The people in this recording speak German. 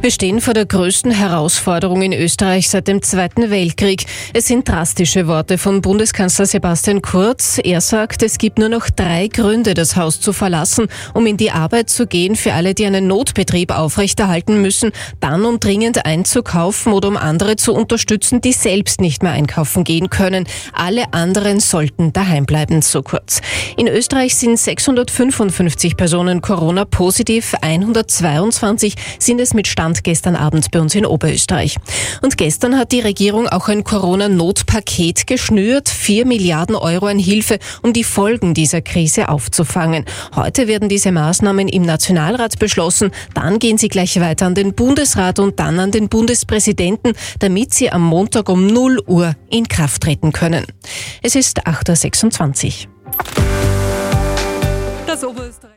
Wir stehen vor der größten Herausforderung in Österreich seit dem Zweiten Weltkrieg. Es sind drastische Worte von Bundeskanzler Sebastian Kurz. Er sagt, es gibt nur noch drei Gründe, das Haus zu verlassen, um in die Arbeit zu gehen für alle, die einen Notbetrieb aufrechterhalten müssen, dann um dringend einzukaufen oder um andere zu unterstützen, die selbst nicht mehr einkaufen gehen können. Alle anderen sollten daheim bleiben, so kurz. In Österreich sind 655 Personen Corona-positiv, 122 sind es mit Stand Stand gestern Abend bei uns in Oberösterreich. Und gestern hat die Regierung auch ein Corona-Notpaket geschnürt. Vier Milliarden Euro an Hilfe, um die Folgen dieser Krise aufzufangen. Heute werden diese Maßnahmen im Nationalrat beschlossen. Dann gehen sie gleich weiter an den Bundesrat und dann an den Bundespräsidenten, damit sie am Montag um 0 Uhr in Kraft treten können. Es ist 8.26 Uhr. Das Oberösterreich.